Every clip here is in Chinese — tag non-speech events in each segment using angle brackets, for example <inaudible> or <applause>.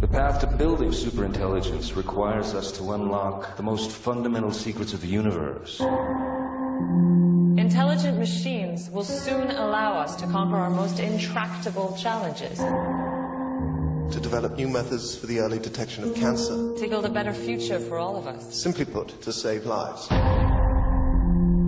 The path to building superintelligence requires us to unlock the most fundamental secrets of the universe. Intelligent machines will soon allow us to conquer our most intractable challenges, to develop new methods for the early detection of cancer. to build a better future for all of us. Simply put, to save lives.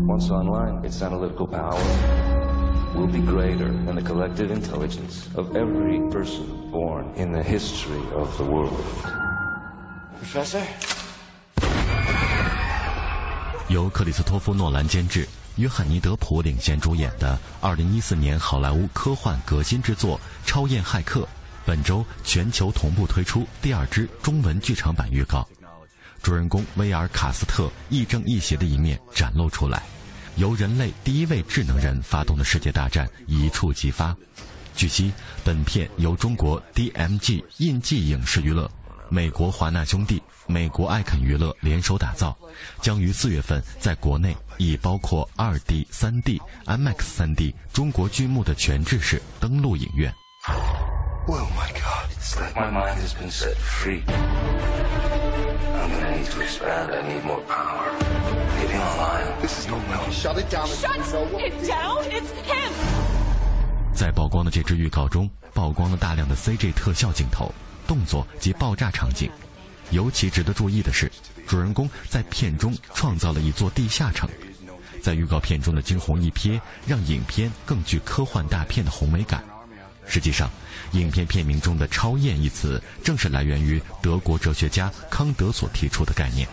Once online, its analytical power will be greater than the collective intelligence of every person born in the history of the world. Professor? 由克里斯托夫·诺兰监制、约翰尼·德普领衔主演的2014年好莱坞科幻革新之作《超验骇客》，本周全球同步推出第二支中文剧场版预告。主人公威尔·卡斯特亦正亦邪的一面展露出来，由人类第一位智能人发动的世界大战一触即发。据悉，本片由中国 DMG 印记影视娱乐、美国华纳兄弟、美国艾肯娱乐联手打造，将于四月份在国内以包括 2D、3D、IMAX 3D 中国剧目的全制式登陆影院。ohmygodslikemymindhisbeensetfree Need to expand. I need more power. This is well. Shut it down. Shut it down! It's him! 在曝光的这支预告中，曝光了大量的 CG 特效镜头、动作及爆炸场景。尤其值得注意的是，主人公在片中创造了一座地下城。在预告片中的惊鸿一瞥，让影片更具科幻大片的宏伟感。实际上，影片片名中的“超验”一词，正是来源于德国哲学家康德所提出的概念。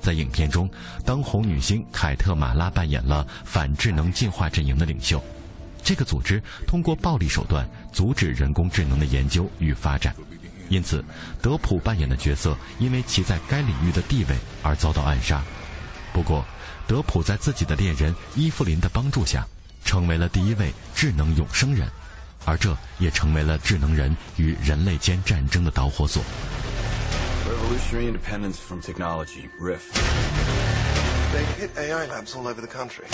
在影片中，当红女星凯特·马拉扮演了反智能进化阵营的领袖。这个组织通过暴力手段阻止人工智能的研究与发展，因此，德普扮演的角色因为其在该领域的地位而遭到暗杀。不过，德普在自己的恋人伊芙琳的帮助下，成为了第一位智能永生人，而这也成为了智能人与人类间战争的导火索。Revolutionary independence from technology, RIF. They hit AI labs all over the country.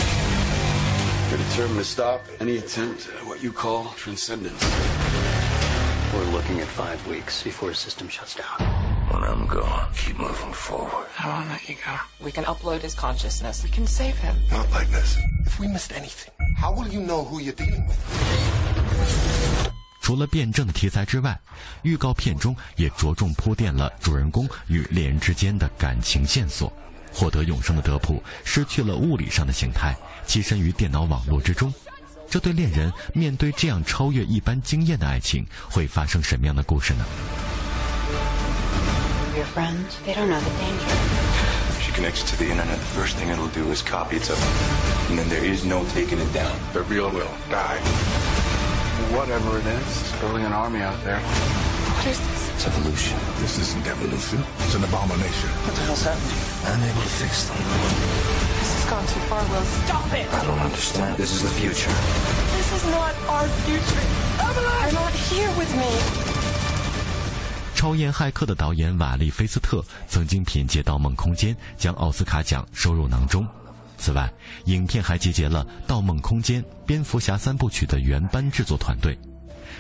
We're determined to stop any attempt at what you call transcendence. We're looking at five weeks before the system shuts down. When I'm gone, keep moving forward. I won't let you go. We can upload his consciousness. We can save him. Not like this. If we missed anything, how will you know who you're dealing with? 除了辩证的题材之外，预告片中也着重铺垫了主人公与恋人之间的感情线索。 获得永生的德普失去了物理上的形态，栖身于电脑网络之中。这对恋人面对这样超越一般经验的爱情，会发生什么样的故事呢？Your friends, they don't know the danger. If she connects to the internet, the first thing it'll do is copy it to And then there is no taking it down. The real will die. Whatever it is, it's building an army out there. What is this? It's evolution. This isn't evolution. It's an abomination. What the hell's happening? I'm able to fix them. This has gone too far, Will. Stop it! I don't understand. This is the future. This is not our future. Evelyn! You're not here with me. 超验骇客的导演瓦利·菲斯特曾经凭借《盗梦空间》将奥斯卡奖收入囊中。此外，影片还集结了《盗梦空间》《蝙蝠侠》三部曲的原班制作团队。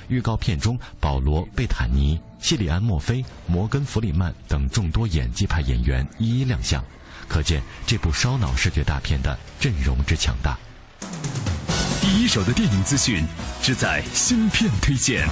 预告片中，保罗·贝坦尼、谢里安·墨菲、摩根·弗里曼等众多演技派演员一一亮相，可见这部烧脑视觉大片的阵容之强大。第一手的电影资讯，只在芯片推荐。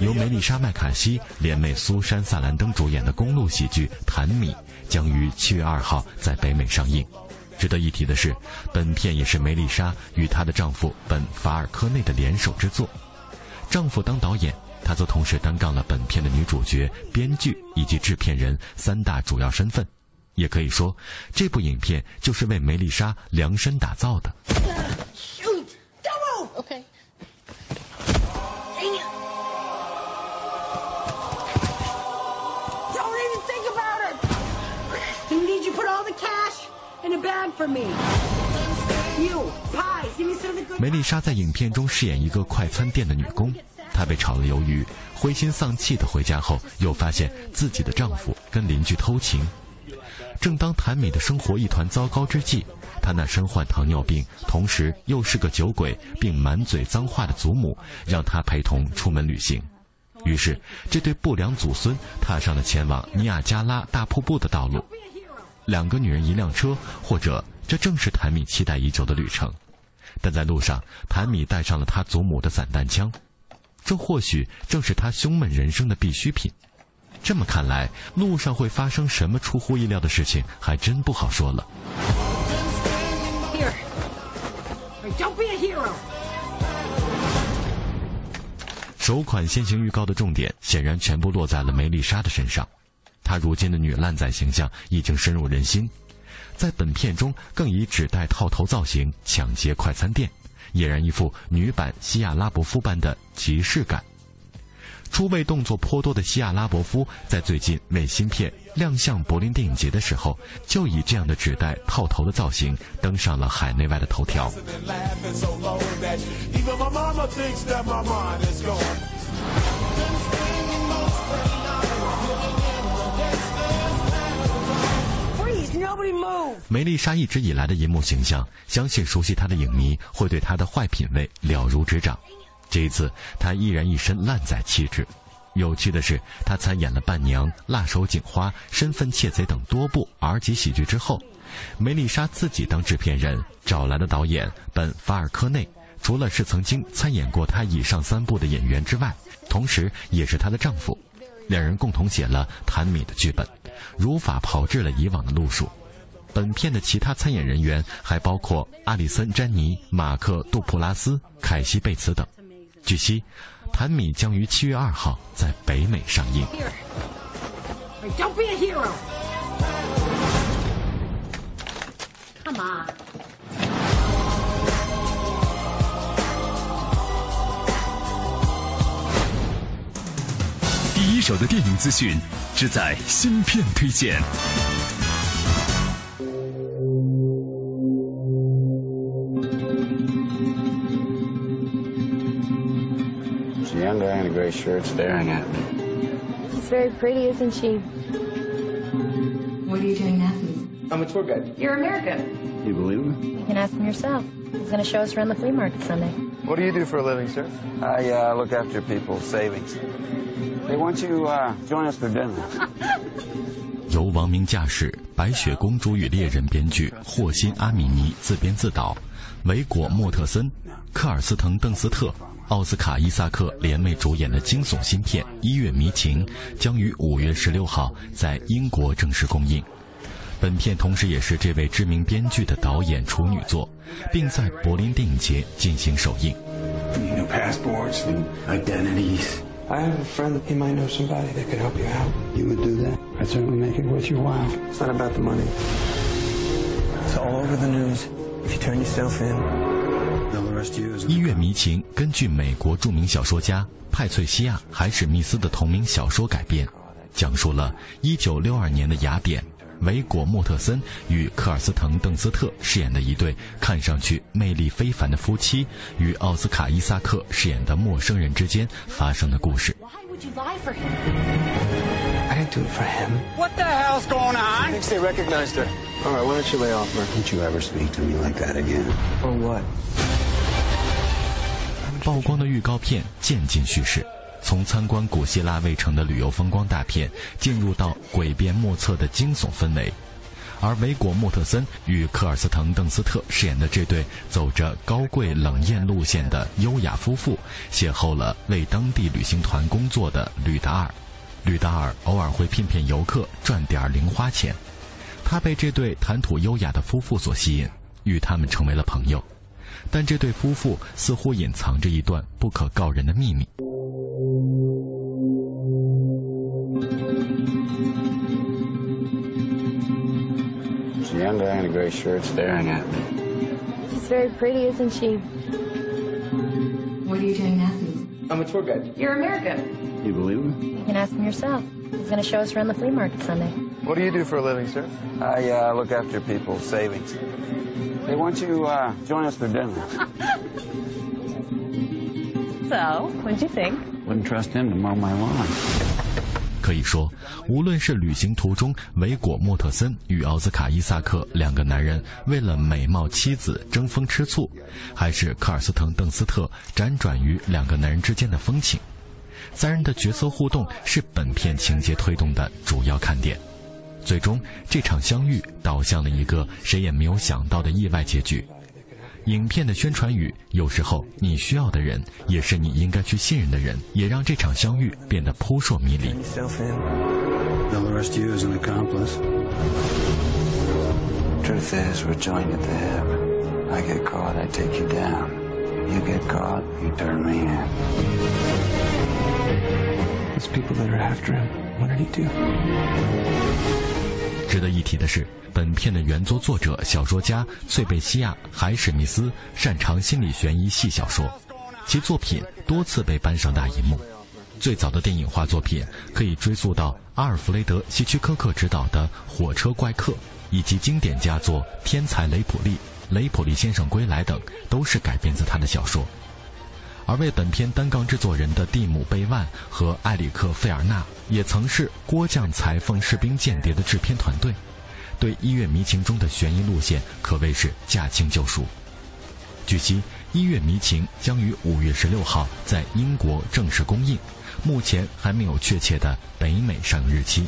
由梅丽莎·麦卡锡、联袂苏珊·萨兰登主演的公路喜剧《谭米》将于七月二号在北美上映。值得一提的是，本片也是梅丽莎与她的丈夫本·法尔科内的联手之作。丈夫当导演，她则同时担纲了本片的女主角、编剧以及制片人三大主要身份。也可以说，这部影片就是为梅丽莎量身打造的。梅丽莎在影片中饰演一个快餐店的女工，她被炒了鱿鱼，灰心丧气的回家后，又发现自己的丈夫跟邻居偷情。正当谭米的生活一团糟糕之际，她那身患糖尿病，同时又是个酒鬼，并满嘴脏话的祖母，让她陪同出门旅行。于是，这对不良祖孙踏上了前往尼亚加拉大瀑布的道路。两个女人一辆车，或者这正是谭米期待已久的旅程。但在路上，谭米带上了他祖母的散弹枪，这或许正是他胸闷人生的必需品。这么看来，路上会发生什么出乎意料的事情，还真不好说了。首款先行预告的重点显然全部落在了梅丽莎的身上。她如今的女烂仔形象已经深入人心，在本片中更以纸袋套头造型抢劫快餐店，俨然一副女版西亚拉伯夫般的即视感。出位动作颇多的西亚拉伯夫，在最近为新片亮相柏林电影节的时候，就以这样的纸袋套头的造型登上了海内外的头条。梅丽莎一直以来的银幕形象，相信熟悉她的影迷会对她的坏品味了如指掌。这一次，她依然一身烂仔气质。有趣的是，她参演了《伴娘》《辣手警花》《身份窃贼》等多部 R 级喜剧之后，梅丽莎自己当制片人，找来的导演本·法尔科内，除了是曾经参演过她以上三部的演员之外，同时也是她的丈夫。两人共同写了《谭米》的剧本，如法炮制了以往的路数。本片的其他参演人员还包括阿里森·詹妮、马克·杜普拉斯、凯西·贝茨等。据悉，《谭米》将于七月二号在北美上映。第一手的电影资讯，只在新片推荐。shirt staring at me. She's very pretty, isn't she? What are you doing in Athens? I'm a tour guide. You're American. You believe me? You can ask him yourself. He's going to show us around the flea market Sunday. What do you do for a living, sir? I uh, look after people's savings. They want you uh, join us for dinner. 由王明驾驶，《白雪公主与猎人》编剧霍辛·阿米尼自编自导，维果·莫特森、科尔斯滕·邓斯特。奥斯卡·伊萨克联袂主演的惊悚新片《一月迷情》将于五月十六号在英国正式公映。本片同时也是这位知名编剧的导演处女作，并在柏林电影节进行首映。passports, identities. I have a friend. He might know somebody that could help you out. You would do that? I'd certainly make it worth your while. It's not about the money. It's all over the news. If you turn yourself in.《一月迷情》根据美国著名小说家派翠西亚·海史密斯的同名小说改编，讲述了1962年的雅典，维果·莫特森与科尔斯滕·邓斯特饰演的一对看上去魅力非凡的夫妻，与奥斯卡·伊萨克饰演的陌生人之间发生的故事。I didn't do it for him. What the hell's going on? Thinks they recognized her. All right, why don't you lay off her? Don't you ever speak to me like that again. Or what? 曝光的预告片渐进叙事，从参观古希腊卫城的旅游风光大片，进入到诡辩莫测的惊悚氛围。而维果·莫特森与科尔斯滕·邓斯特饰演的这对走着高贵冷艳路线的优雅夫妇，邂逅了为当地旅行团工作的吕达尔。吕达尔偶尔会骗骗游客赚点零花钱，他被这对谈吐优雅的夫妇所吸引，与他们成为了朋友。但这对夫妇似乎隐藏着一段不可告人的秘密。There's a young guy in a gray shirt staring at me. She's very pretty, isn't she? What are you doing in Athens? I'm a tour guide. You're American. You believe him? You can ask him yourself. He's going to show us around the flea market Sunday. What do you do for a living, sir? I uh, look after people's savings. Hey, why don't you uh, join us for dinner? <laughs> So, what'd you think? Wouldn't trust him to mow my lawn. 可以说，无论是旅行途中维果·莫特森与奥斯卡·伊萨克两个男人为了美貌妻子争风吃醋，还是科尔斯滕·邓斯特辗转于两个男人之间的风情，三人的角色互动是本片情节推动的主要看点。最终，这场相遇导向了一个谁也没有想到的意外结局。影片的宣传语有时候你需要的人也是你应该去信任的人，也让这场相遇变得扑朔迷离。Truth is, we're joined at the hip. I get caught, I take you down. You get caught, you turn me in. Those people that are after him, what did he do? 值得一提的是，本片的原作作者、小说家翠贝西亚·海史密斯擅长心理悬疑系小说，其作品多次被搬上大银幕。最早的电影化作品可以追溯到阿尔弗雷德·希区柯克执导的《火车怪客》，以及经典佳作《天才雷普利》《雷普利先生归来》等，都是改编自他的小说。而为本片担纲制作人的蒂姆·贝万和埃里克·费尔纳，也曾是《郭将裁缝士兵间谍》的制片团队，对《一月迷情》中的悬疑路线可谓是驾轻就熟。据悉，《一月迷情》将于五月十六号在英国正式公映，目前还没有确切的北美上映日期。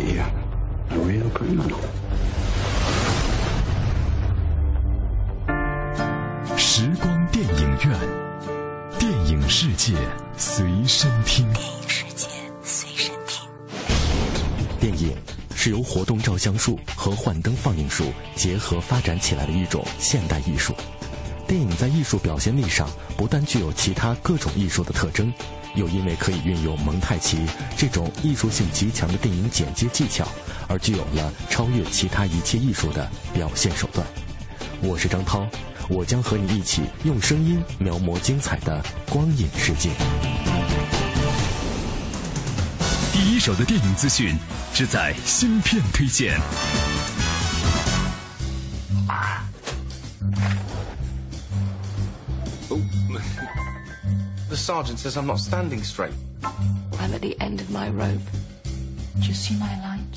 You. A real criminal. 时光电影院，电影世界随身听。电影世界随身听。电影是由活动照相术和幻灯放映术结合发展起来的一种现代艺术。电影在艺术表现力上不但具有其他各种艺术的特征，又因为可以运用蒙太奇这种艺术性极强的电影剪接技巧，而具有了超越其他一切艺术的表现手段。我是张涛，我将和你一起用声音描摹精彩的光影世界。第一手的电影资讯，只在芯片推荐。The sergeant says I'm not standing straight. I'm at the end of my rope. Do you see my light?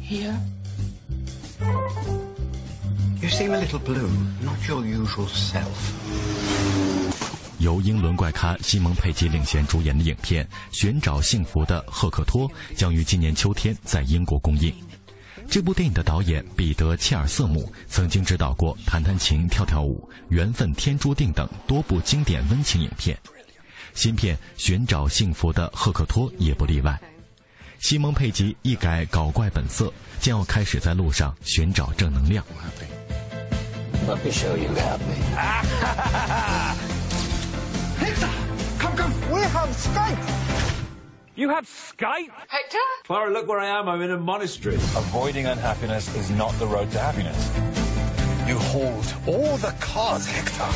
Here? You seem a little blue, not your usual self. 由英伦怪咖西蒙·佩吉领衔主演的影片《寻找幸福的赫克托》将于今年秋天在英国公映。这部电影的导演彼得·切尔瑟姆曾经指导过《弹弹琴跳跳舞》《缘分天注定》等多部经典温情影片，新片《寻找幸福的赫克托》也不例外。西蒙·佩吉一改搞怪本色，将要开始在路上寻找正能量。Let me show you happy. <laughs> Hector! Come, come! We have Skype! You have Skype? Hector? Clara, look where I am. I'm in a monastery. Avoiding unhappiness is not the road to happiness. You hold all the cards, Hector.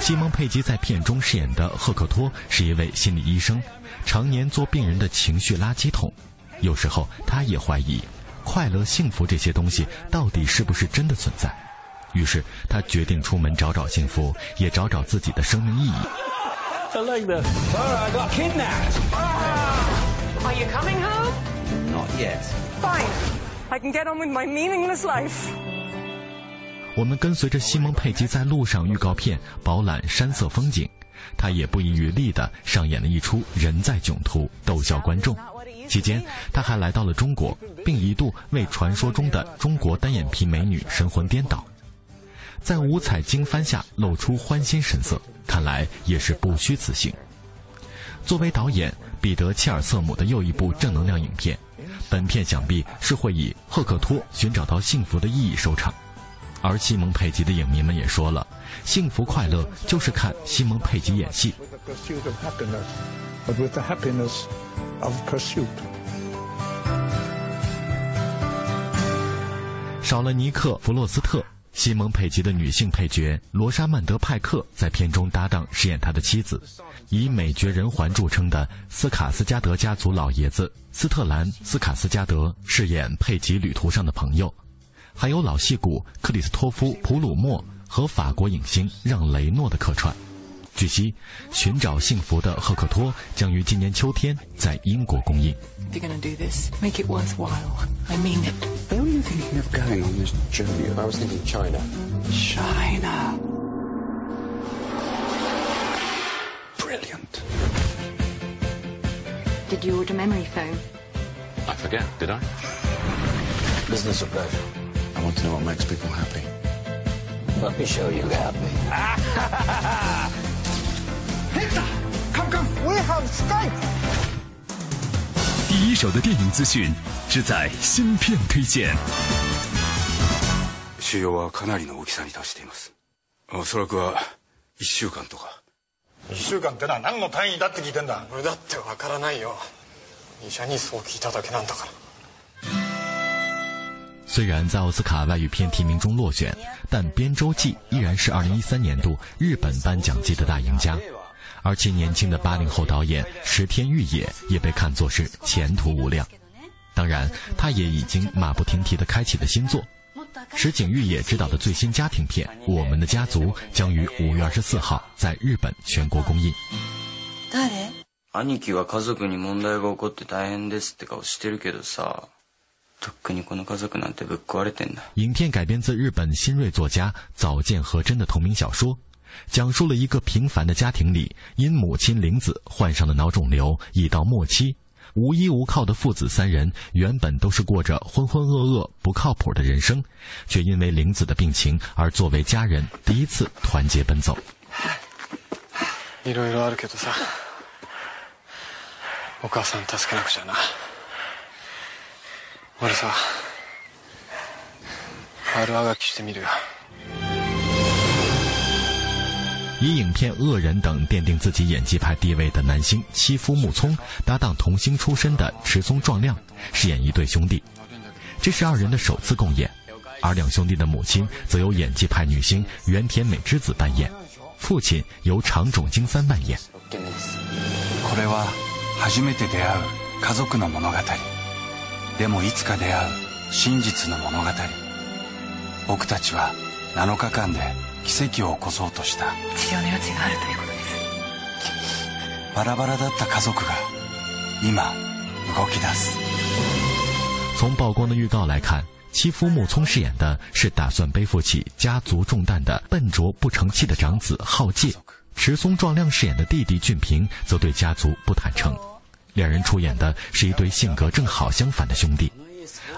西蒙·佩吉在片中饰演的赫克托是一位心理医生，常年做病人的情绪垃圾桶。有时候，他也怀疑快乐、幸福这些东西到底是不是真的存在。于是，他决定出门找找幸福，也找找自己的生命意义。I like that. Clara, I got kidnapped. Are you coming home? Not yet. Fine. I can get on with my meaningless life. 我们跟随着西蒙·佩吉在路上预告片饱览山色风景，他也不遗余力地上演了一出人在囧途，逗笑观众。期间，他还来到了中国，并一度为传说中的中国单眼皮美女神魂颠倒，在五彩经幡下露出欢欣神色，看来也是不虚此行。作为导演，彼得·切尔瑟姆的又一部正能量影片，本片想必是会以赫克托寻找到幸福的意义收场。而西蒙·佩吉的影迷们也说了，幸福快乐就是看西蒙·佩吉演戏。少了尼克·弗洛斯特，西蒙·佩吉的女性配角罗莎曼德·派克在片中搭档饰演他的妻子，以美绝人寰著称的斯卡斯加德家族老爷子斯特兰·斯卡斯加德饰演佩吉旅途上的朋友。还有老戏骨克里斯托夫·普鲁默和法国影星让·雷诺的客串。据悉，《寻找幸福的赫克托》将于今年秋天在英国公映。If you're gonna do this, make it worthwhile. I mean it. Where were you thinking of going on this journey? I was thinking China. China. Brilliant. Did you order memory foam? I forget, did I? Business or pleasure? I want to know what makes people happy. Let me show you happy. <laughs> Hector! Come, come! We have Skype! 第一手的电影资讯，只在芯片推荐。腫瘍はかなりの大きさに達しています。おそらくは1週間とか。 1週間ってのは何の単位だって聞いてんだ俺だってわからないよ医者にそう聞いただけなんだから虽然在奥斯卡外语片提名中落选，但《编舟记》依然是2013年度日本颁奖季的大赢家。 而其年轻的八零后导演石田裕也也被看作是前途无量。当然，他也已经马不停蹄地开启了新作。石井裕也执导的最新家庭片《我们的家族》将于五月二十四号在日本全国公映。誰兄貴は家族に問題が起こって大変ですって顔してるけどさ。影片改编自日本新锐作家早见和真的同名小说， 讲述了一个平凡的家庭里，因母亲玲子患上了脑肿瘤，已到末期，无依无靠的父子三人原本都是过着浑浑噩噩、不靠谱的人生，却因为玲子的病情而作为家人第一次团结奔走。<sighs> いろいろあるけどさ、お母さん助けなくちゃな。俺さ悪あがきしてみるよ 以影片《恶人》等奠定自己演技派地位的男星妻夫木聪搭档童星出身的池松壮亮饰演一对兄弟，这是二人的首次共演，而两兄弟的母亲则由演技派女星原田美之子扮演，父亲由长冢京三扮演。これは初めて出会う家族の物語。でもいつか出会う真実の物語僕たちは7日間で 奇跡を起こそうとした治療の余地があるということですバラバラだった家族が今動き出す从曝光的预告来看，妻夫木聪饰演的是打算背负起家族重担的笨拙不成器的长子浩介，池松壮亮饰演的弟弟俊平则对家族不坦诚。两人出演的是一对性格正好相反的兄弟，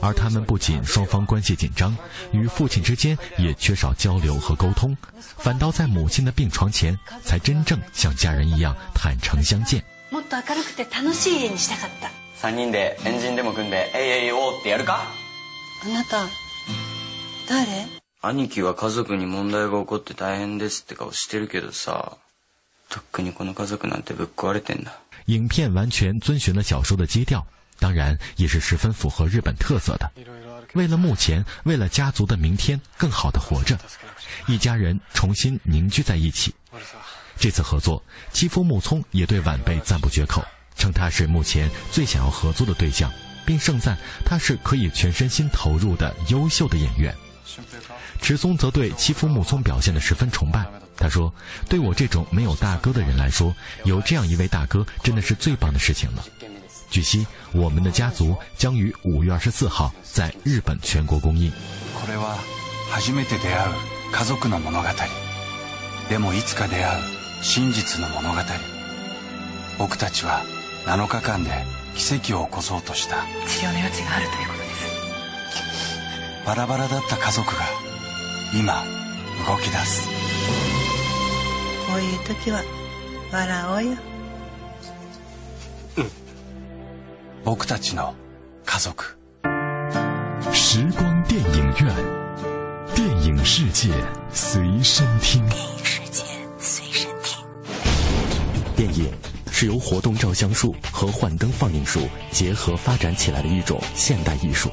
而他们不仅双方关系紧张，与父亲之间也缺少交流和沟通，反倒在母亲的病床前才真正像家人一样坦诚相见。もっと明るくて楽しい家にしたかった。三人でエンジンでも組んで AAO ってやるかあなた誰兄貴は家族に問題が起こって大変ですって顔してるけどさ、とっくにこの家族なんてぶっ壊れてんだ。影片完全遵循了小说的基调， 当然也是十分符合日本特色的。为了目前，为了家族的明天，更好的活着，一家人重新凝聚在一起。这次合作，妻夫木聪也对晚辈赞不绝口，称他是目前最想要合作的对象，并盛赞他是可以全身心投入的优秀的演员。池松则对妻夫木聪表现的十分崇拜。他说：“对我这种没有大哥的人来说，有这样一位大哥真的是最棒的事情了。”据悉，我们的家族将于五月二十四号在日本全国公映。これは初めて出会う家族の物語。でもいつか出会う真実の物語。僕たちは7日間で奇跡を起こそうとした。治療の余地があるということです。バラバラだった家族が今動き出す。こういう時は笑おうよ。僕たちの家族。时光电影院，电影世界随身听。电影世界随身听。电影是由活动照相术和幻灯放映术结合发展起来的一种现代艺术。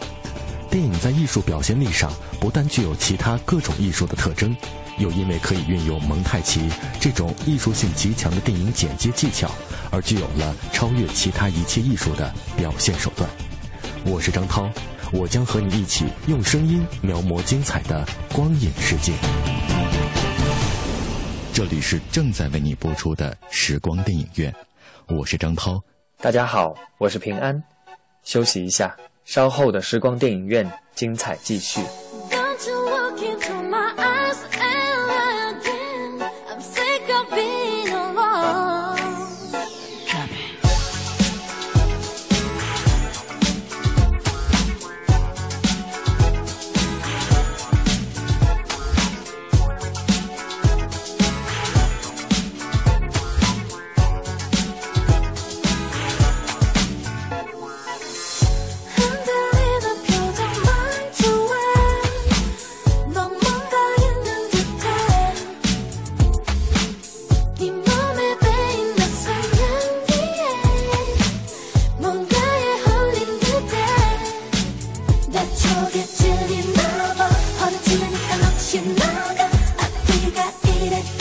电影在艺术表现力上不但具有其他各种艺术的特征，又因为可以运用蒙太奇这种艺术性极强的电影剪接技巧，而具有了超越其他一切艺术的表现手段。我是张涛，我将和你一起用声音描摹精彩的光影世界。这里是正在为你播出的时光电影院，我是张涛。大家好，我是平安。休息一下，稍后的时光电影院精彩继续。did it.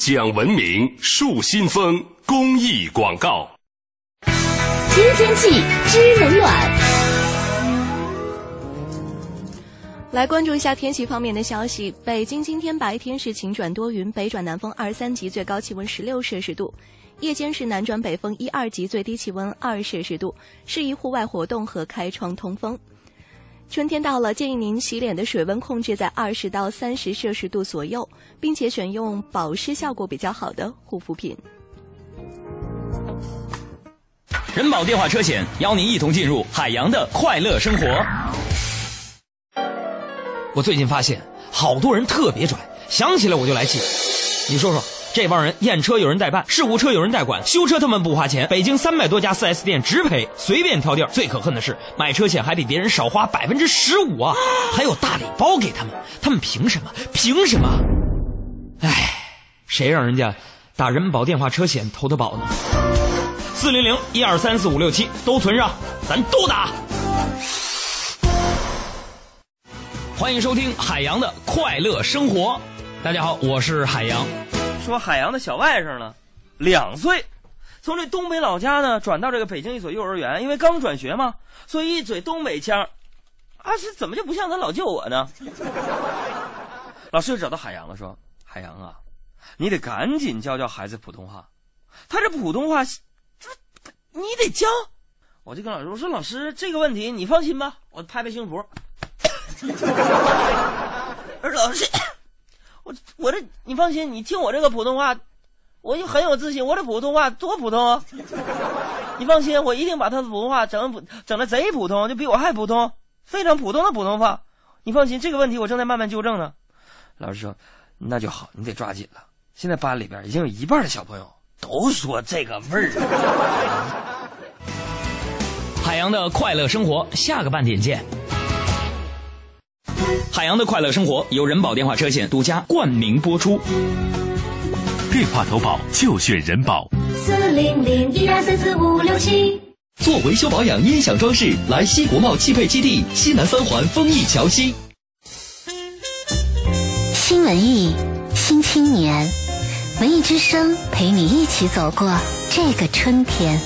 讲文明树新风公益广告。新天气知冷暖。来关注一下天气方面的消息。北京今天白天是晴转多云，北转南风二三级，最高气温十六摄氏度；夜间是南转北风一二级，最低气温二摄氏度，适宜户外活动和开窗通风。春天到了，建议您洗脸的水温控制在二十到三十摄氏度左右，并且选用保湿效果比较好的护肤品。人保电话车险邀您一同进入海洋的快乐生活。我最近发现，好多人特别拽，想起来我就来气。你说说，这帮人验车有人代办，事故车有人代管，修车他们不花钱。北京三百多家 4S 店直赔，随便挑地儿。最可恨的是，买车险还比别人少花百分之十五啊，<gasps> 还有大礼包给他们，他们凭什么？凭什么？唉，谁让人家打人保电话车险投的保呢？四零零一二三四五六七都存上，咱都打。欢迎收听海洋的快乐生活。大家好，我是海洋。说海洋的小外甥呢，两岁，从这东北老家呢转到这个北京一所幼儿园，因为刚转学嘛，所以一嘴东北腔。啊，是怎么就不像咱老舅我呢？<laughs> 老师就找到海洋了，说：“海洋啊，你得赶紧教教孩子普通话。他这普通话，你得教。”我就跟老师我说：“老师，这个问题你放心吧，我拍拍胸脯。<laughs> ”而老师，我这你放心，你听我这个普通话，我就很有自信。我这普通话多普通啊！你放心，我一定把他的普通话整整的贼普通，就比我还普通，非常普通的普通话。你放心，这个问题我正在慢慢纠正呢。老师说：“那就好，你得抓紧了。现在班里边已经有一半的小朋友都说这个味儿。<laughs> ”海洋的快乐生活，下个半点见。海洋的快乐生活由人保电话车险独家冠名播出。电话投保就选人保。四零零一二三四五六七。做维修保养、音响装饰，来西国贸汽配基地西南三环丰益桥西。新文艺，新青年，文艺之声陪你一起走过这个春天。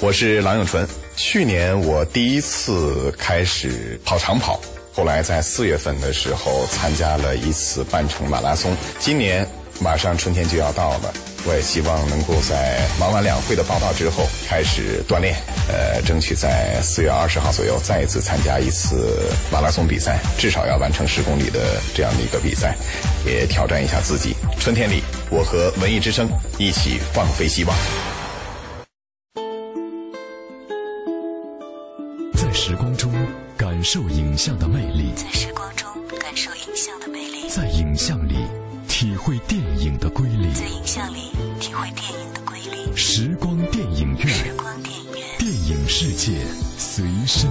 我是郎永淳。去年我第一次开始跑长跑，后来在四月份的时候参加了一次半程马拉松。今年马上春天就要到了，我也希望能够在忙完两会的报道之后开始锻炼，呃，争取在四月二十号左右再一次参加一次马拉松比赛，至少要完成十公里的这样的一个比赛，也挑战一下自己。春天里，我和文艺之声一起放飞希望。受影像的魅力，在时光中感受影像的魅力，在影像里体会电影的瑰丽，在影像里体会电影的瑰丽。时光电影院，时光电影院，电影世界随身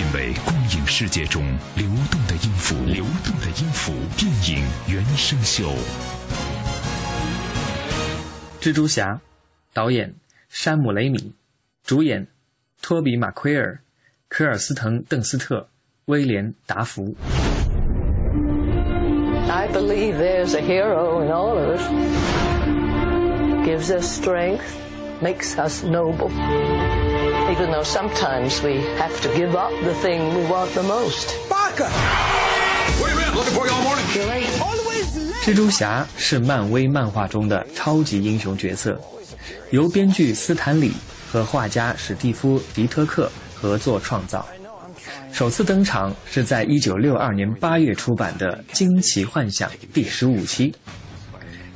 品味光影世界中流动的音符，流动的音符。电影原声秀。蜘蛛侠，导演山姆雷米，主演托比马奎尔、科尔斯滕邓斯特、威廉达福。I believe there's a hero in all of us. Gives us strength, makes us noble. Even though sometimes we have to give up the thing we want the most. Looking for you all morning. You're late. Always 蜘蛛侠是漫威漫画中的超级英雄角色，由编剧斯坦李和画家史蒂夫·迪特克合作创造。首次登场是在1962年8月出版的《惊奇幻想》第十五期，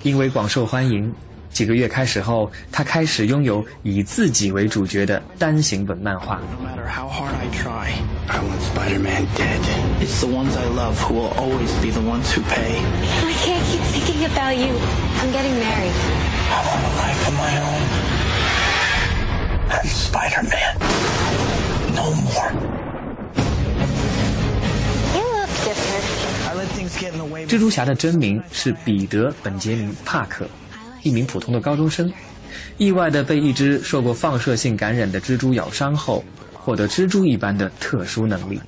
因为广受欢迎，几个月开始后，他开始拥有以自己为主角的单行本漫画。No matter how hard I try, I want Spider-Man dead. It's the ones I love who will always be the ones who pay. I can't keep thinking about you. I'm getting married. I want a life of my own. I'm Spider-Man. No more. You look different. I let things get in the way. 蜘蛛侠的真名是彼得·本杰明·帕克，一名普通的高中生，意外地被一只受过放射性感染的蜘蛛咬伤后，获得蜘蛛一般的特殊能力。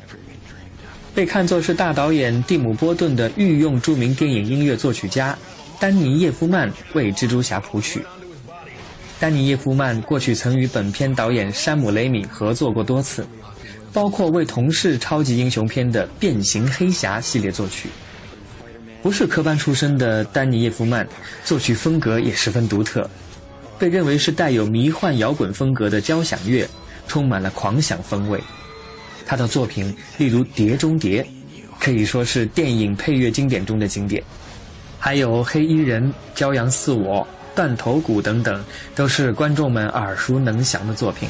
被看作是大导演蒂姆·波顿的御用著名电影音乐作曲家丹尼·叶夫曼为蜘蛛侠谱曲。丹尼·叶夫曼过去曾与本片导演山姆·雷米合作过多次，包括为同是超级英雄片的《变形黑侠》系列作曲。不是科班出身的丹尼·叶夫曼，作曲风格也十分独特，被认为是带有迷幻摇滚风格的交响乐，充满了狂想风味。他的作品，例如《碟中谍》，可以说是电影配乐经典中的经典，还有《黑衣人》《骄阳似我》《断头谷》等等，都是观众们耳熟能详的作品。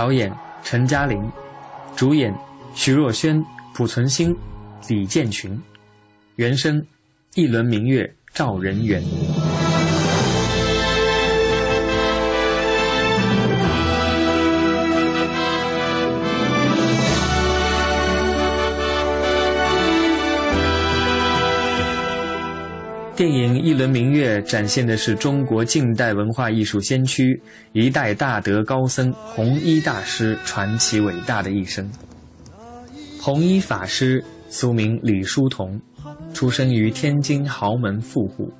导演陈嘉玲，主演徐若瑄、濮存昕、李建群，原声《一轮明月照人圆》。电影《一轮明月》展现的是中国近代文化艺术先驱、一代大德高僧弘一大师传奇伟大的一生。弘一法师俗名李叔同，出生于天津豪门富户，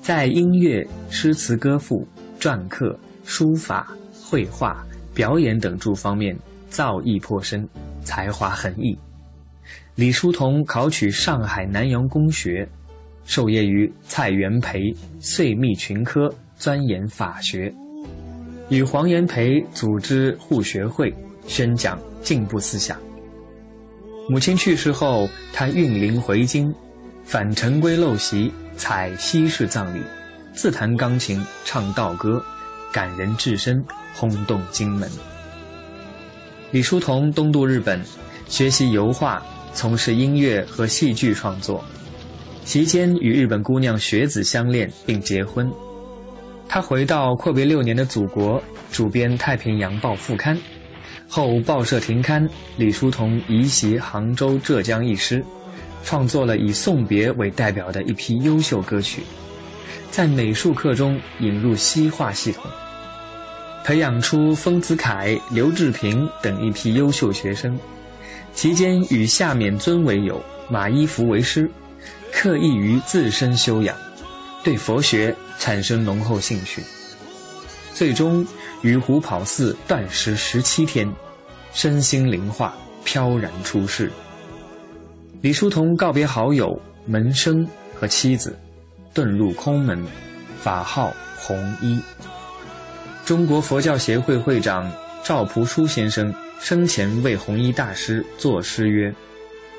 在音乐、诗词歌赋、篆刻、书法、绘画、表演等诸方面造诣颇深，才华横溢。李叔同考取上海南洋公学。授业于蔡元培、岁密群科，钻研法学，与黄炎培组织护学会，宣讲进步思想。母亲去世后，他运灵回京，返陈规陋习，采西式葬礼，自弹钢琴，唱道歌，感人至深，轰动京门。李叔同东渡日本，学习油画，从事音乐和戏剧创作。期间与日本姑娘雪子相恋并结婚，他回到阔别六年的祖国，主编《太平洋报》副刊，后报社停刊，李叔同移袭杭州、浙江一师，创作了以送别为代表的一批优秀歌曲，在美术课中引入西画系统，培养出丰子恺、刘志平等一批优秀学生，期间与夏勉尊为友，马一浮为师。刻意于自身修养，对佛学产生浓厚兴趣。最终于虎跑寺断食十七天，身心灵化，飘然出世。李叔同告别好友、门生和妻子，遁入空门，法号弘一。中国佛教协会会长赵朴初先生生前为弘一大师作诗曰。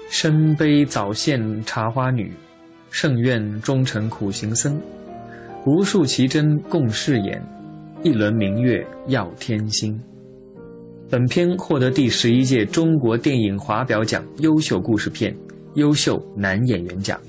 身悲早现茶花女，圣愿终成苦行僧。无数奇珍共饰演，一轮明月耀天星。本片获得第十一届中国电影华表奖优秀故事片、优秀男演员奖。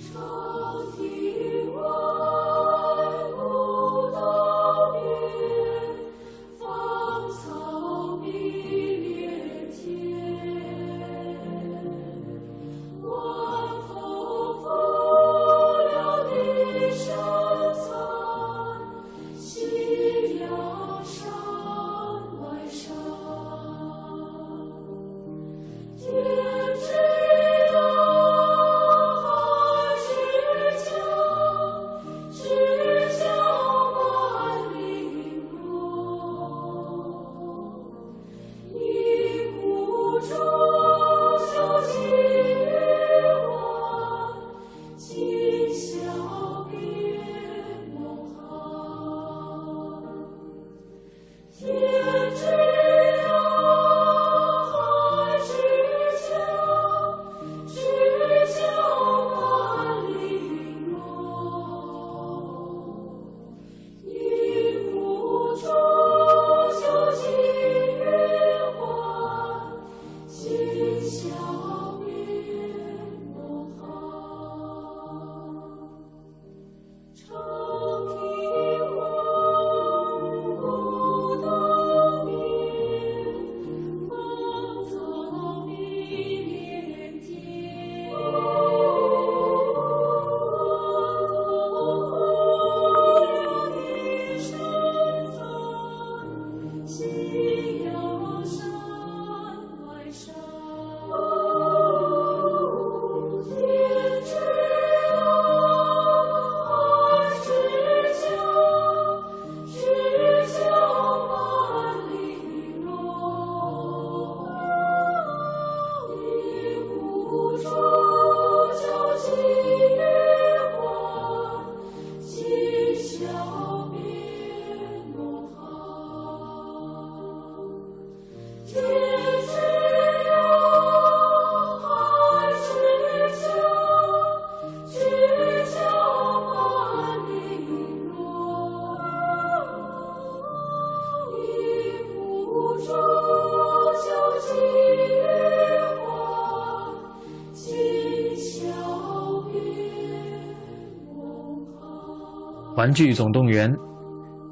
玩具总动员》，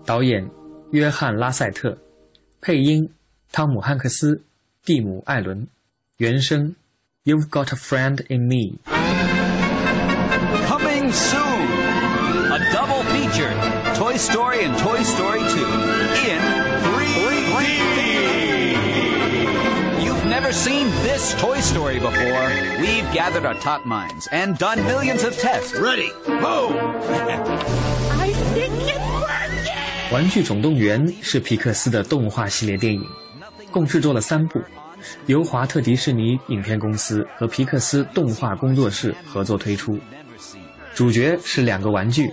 导演约翰·拉塞特，配音汤姆·汉克斯、蒂姆·艾伦，原声 You've Got a Friend in Me。Coming soon, a double feature: Toy Story and Toy Story Two. Never seen this Toy Story before. We've gathered our top minds and done millions of tests. Ready? Move! I think it's working!《玩具总动员》是皮克斯的动画系列电影，共制作了三部，由华特迪士尼影片公司和皮克斯动画工作室合作推出。主角是两个玩具：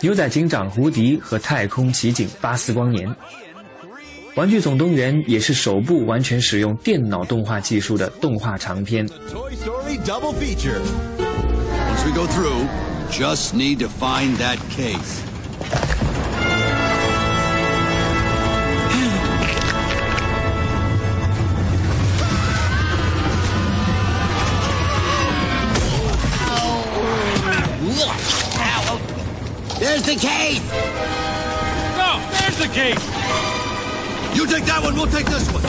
牛仔警长胡迪和太空奇警巴斯光年。《玩具总动员》也是首部完全使用电脑动画技术的动画长片。Toy Story double feature. Once we go through, just need to find that case. There's the case! No, there's the case! Take that one, take this one.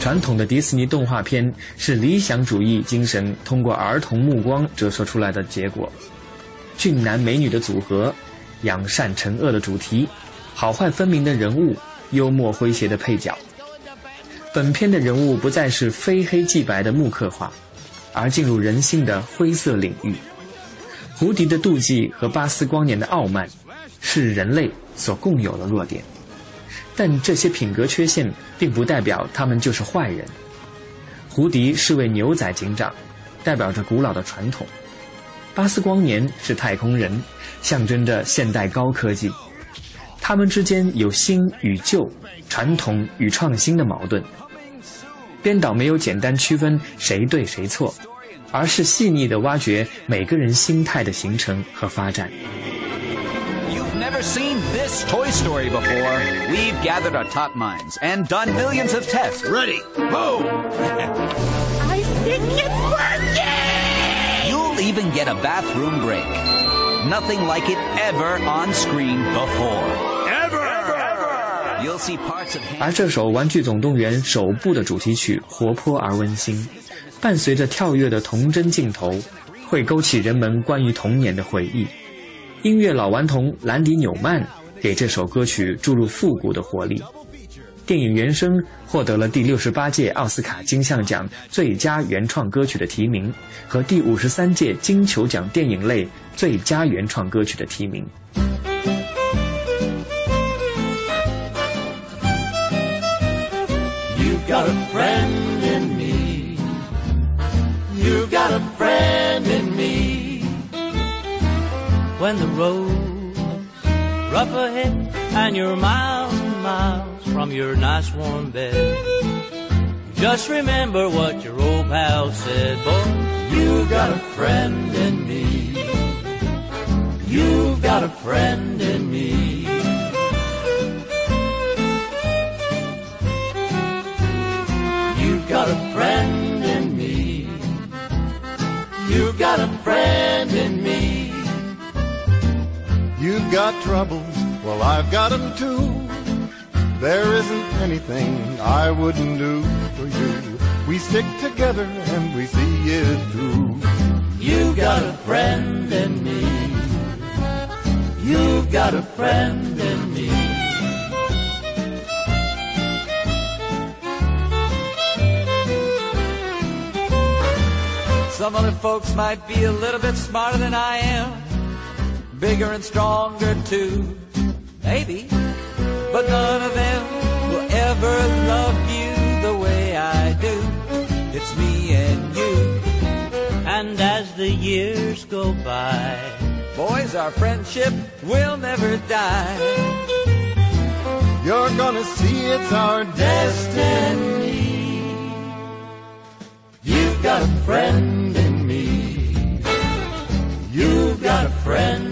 传统的迪士尼动画片是理想主义精神通过儿童目光折射出来的结果，俊男美女的组合，养善惩恶的主题，好坏分明的人物，幽默诙谐的配角。本片的人物不再是非黑即白的木刻画，而进入人性的灰色领域。胡迪的妒忌和巴斯光年的傲慢，是人类所共有的弱点。但这些品格缺陷并不代表他们就是坏人。胡迪是位牛仔警长，代表着古老的传统；巴斯光年是太空人，象征着现代高科技。他们之间有新与旧、传统与创新的矛盾。编导没有简单区分谁对谁错，而是细腻地挖掘每个人心态的形成和发展。You've never seen this Toy Story before. We've gathered our top minds and done millions of tests. Ready? Move! <laughs> I think it's working! You'll even get a bathroom break. Nothing like it ever on screen before. Ever! Ever! You'll see parts of 而这首《玩具总动员》首部的主题曲活泼而温馨，伴随着跳跃的童真镜头，会勾起人们关于童年的回忆。 音乐老顽童兰迪纽曼给这首歌曲注入复古的活力。电影原声获得了第六十八届奥斯卡金像奖最佳原创歌曲的提名和第五十三届金球奖电影类最佳原创歌曲的提名。You've got a friend in me. You've got a friend in me. When the road's rough ahead and you're miles and miles from your nice warm bed, just remember what your old pal said, boy. You've got a friend in me. You've got a friend in me. You've got a friend in me. You've got a friend in me. You've got troubles, well, I've got them too. There isn't anything I wouldn't do for you. We stick together and we see it through. You've got a friend in me. You've got a friend in me. Some other folks might be a little bit smarter than I am, bigger and stronger too, maybe. But none of them will ever love you the way I do. It's me and you. And as the years go by, Boys, our friendship will never die. You're gonna see it's our destiny. You've got a friend in me. You've got a friend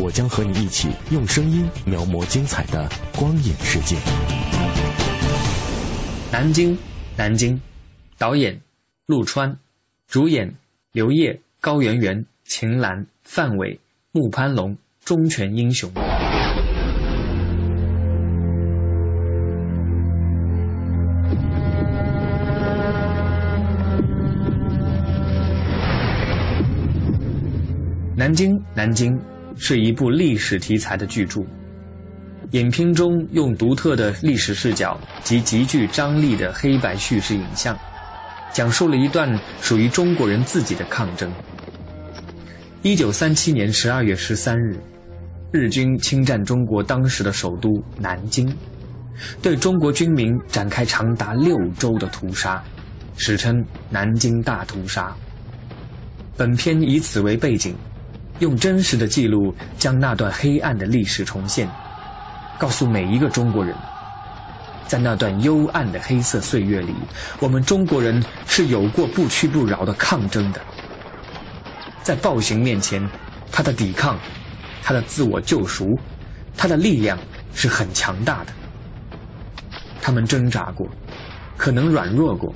我将和你一起用声音描摹精彩的光影世界。南京，南京，导演陆川，主演刘烨、高圆圆、秦岚、范伟、穆潘龙、忠犬英雄。南京，南京是一部历史题材的巨著。影片中用独特的历史视角及极具张力的黑白叙事影像，讲述了一段属于中国人自己的抗争。一九三七年十二月十三日，日军侵占中国当时的首都南京，对中国军民展开长达六周的屠杀，史称“南京大屠杀”。本片以此为背景，用真实的记录将那段黑暗的历史重现。告诉每一个中国人，在那段幽暗的黑色岁月里，我们中国人是有过不屈不挠的抗争的。在暴行面前，他的抵抗，他的自我救赎，他的力量是很强大的。他们挣扎过，可能软弱过，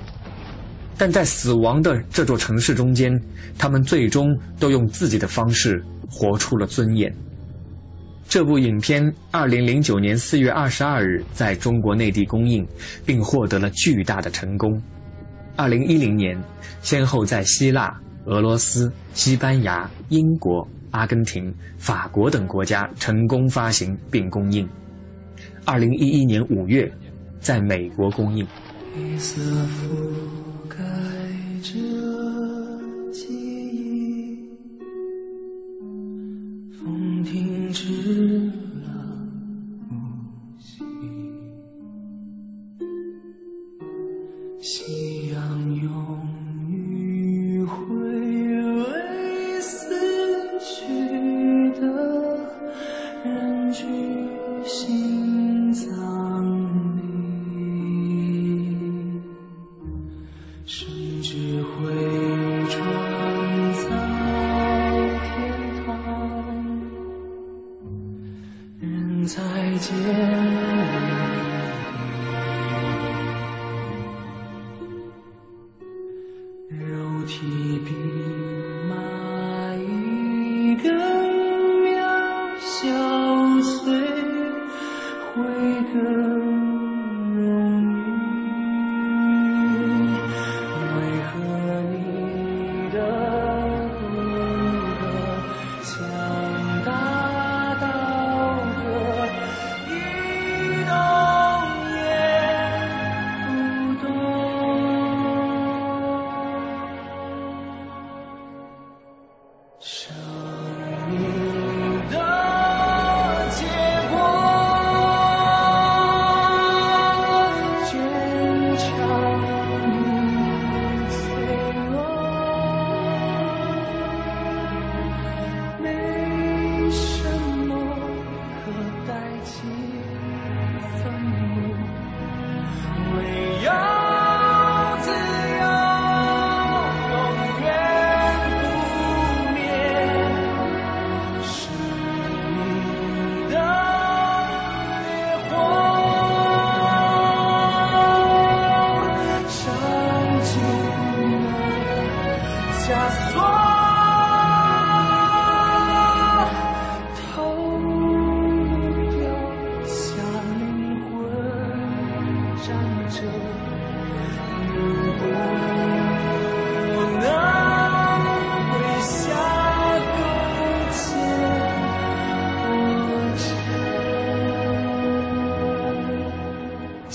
但在死亡的这座城市中间，他们最终都用自己的方式活出了尊严。这部影片二零零九年四月二十二日在中国内地公映，并获得了巨大的成功。二零一零年，先后在希腊、俄罗斯、西班牙、英国、阿根廷、法国等国家成功发行并公映。二零一一年五月，在美国公映。